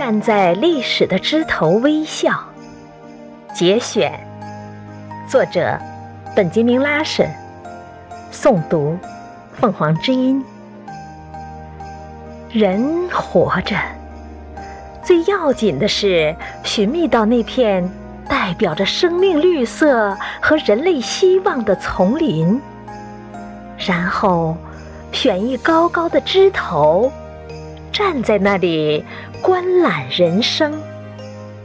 站在历史的枝头微笑。节选，作者本杰明·拉什，诵读凤凰之音。人活着，最要紧的是寻觅到那片代表着生命绿色和人类希望的丛林，然后选一高高的枝头，站在那里观览人生，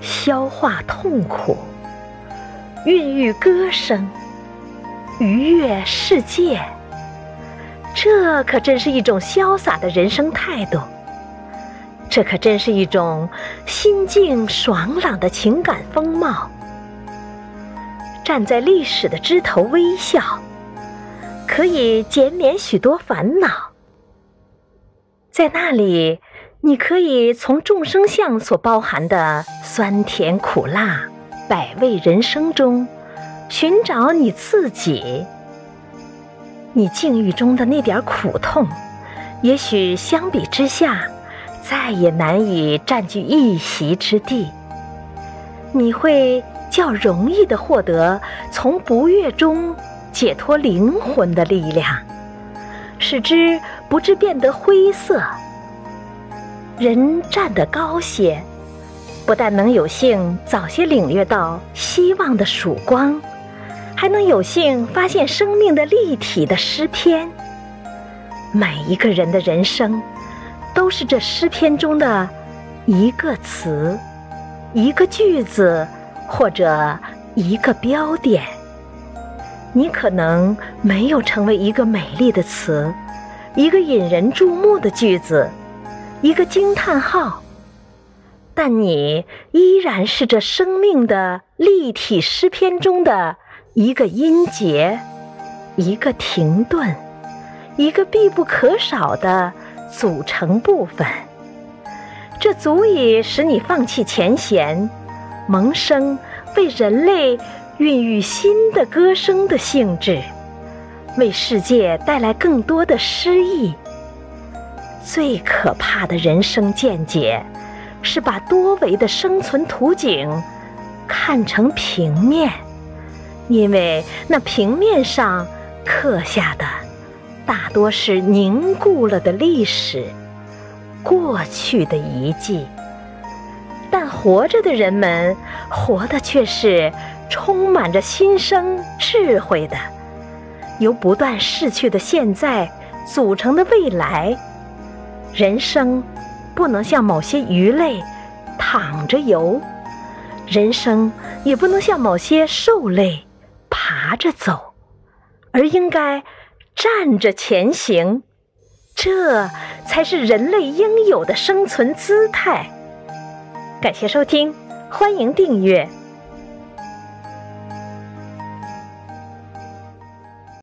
消化痛苦，孕育歌声，愉悦世界。这可真是一种潇洒的人生态度，这可真是一种心境爽朗的情感风貌。站在历史的枝头微笑，可以减免许多烦恼。在那里，你可以从众生相所包含的酸甜苦辣、百味人生中，寻找你自己。你境遇中的那点苦痛，也许相比之下，再也难以占据一席之地。你会较容易的获得从不悦中解脱灵魂的力量，使之不至变得灰色。人站得高些，不但能有幸早些领略到希望的曙光。还能有幸发现生命的立体的诗篇。每一个人的人生，都是这诗篇中的一个词、一个句子或者一个标点。你可能没有成为一个美丽的词，一个引人注目的句子，一个惊叹号，但你依然是这生命的立体诗篇中的。一个音节，一个停顿，一个必不可少的组成部分，这足以使你放弃前嫌，萌生为人类孕育新的歌声的性质，为世界带来更多的诗意。最可怕的人生见解，是把多维的生存图景看成平面。因为那平面上刻下的大多是凝固了的历史、过去的遗迹，但活着的人们活的却是充满着新生智慧的，由不断逝去的现在组成的未来。人生不能像某些鱼类躺着游，人生也不能像某些兽类。爬着走，而应该站着前行，这才是人类应有的生存姿态。感谢收听，欢迎订阅。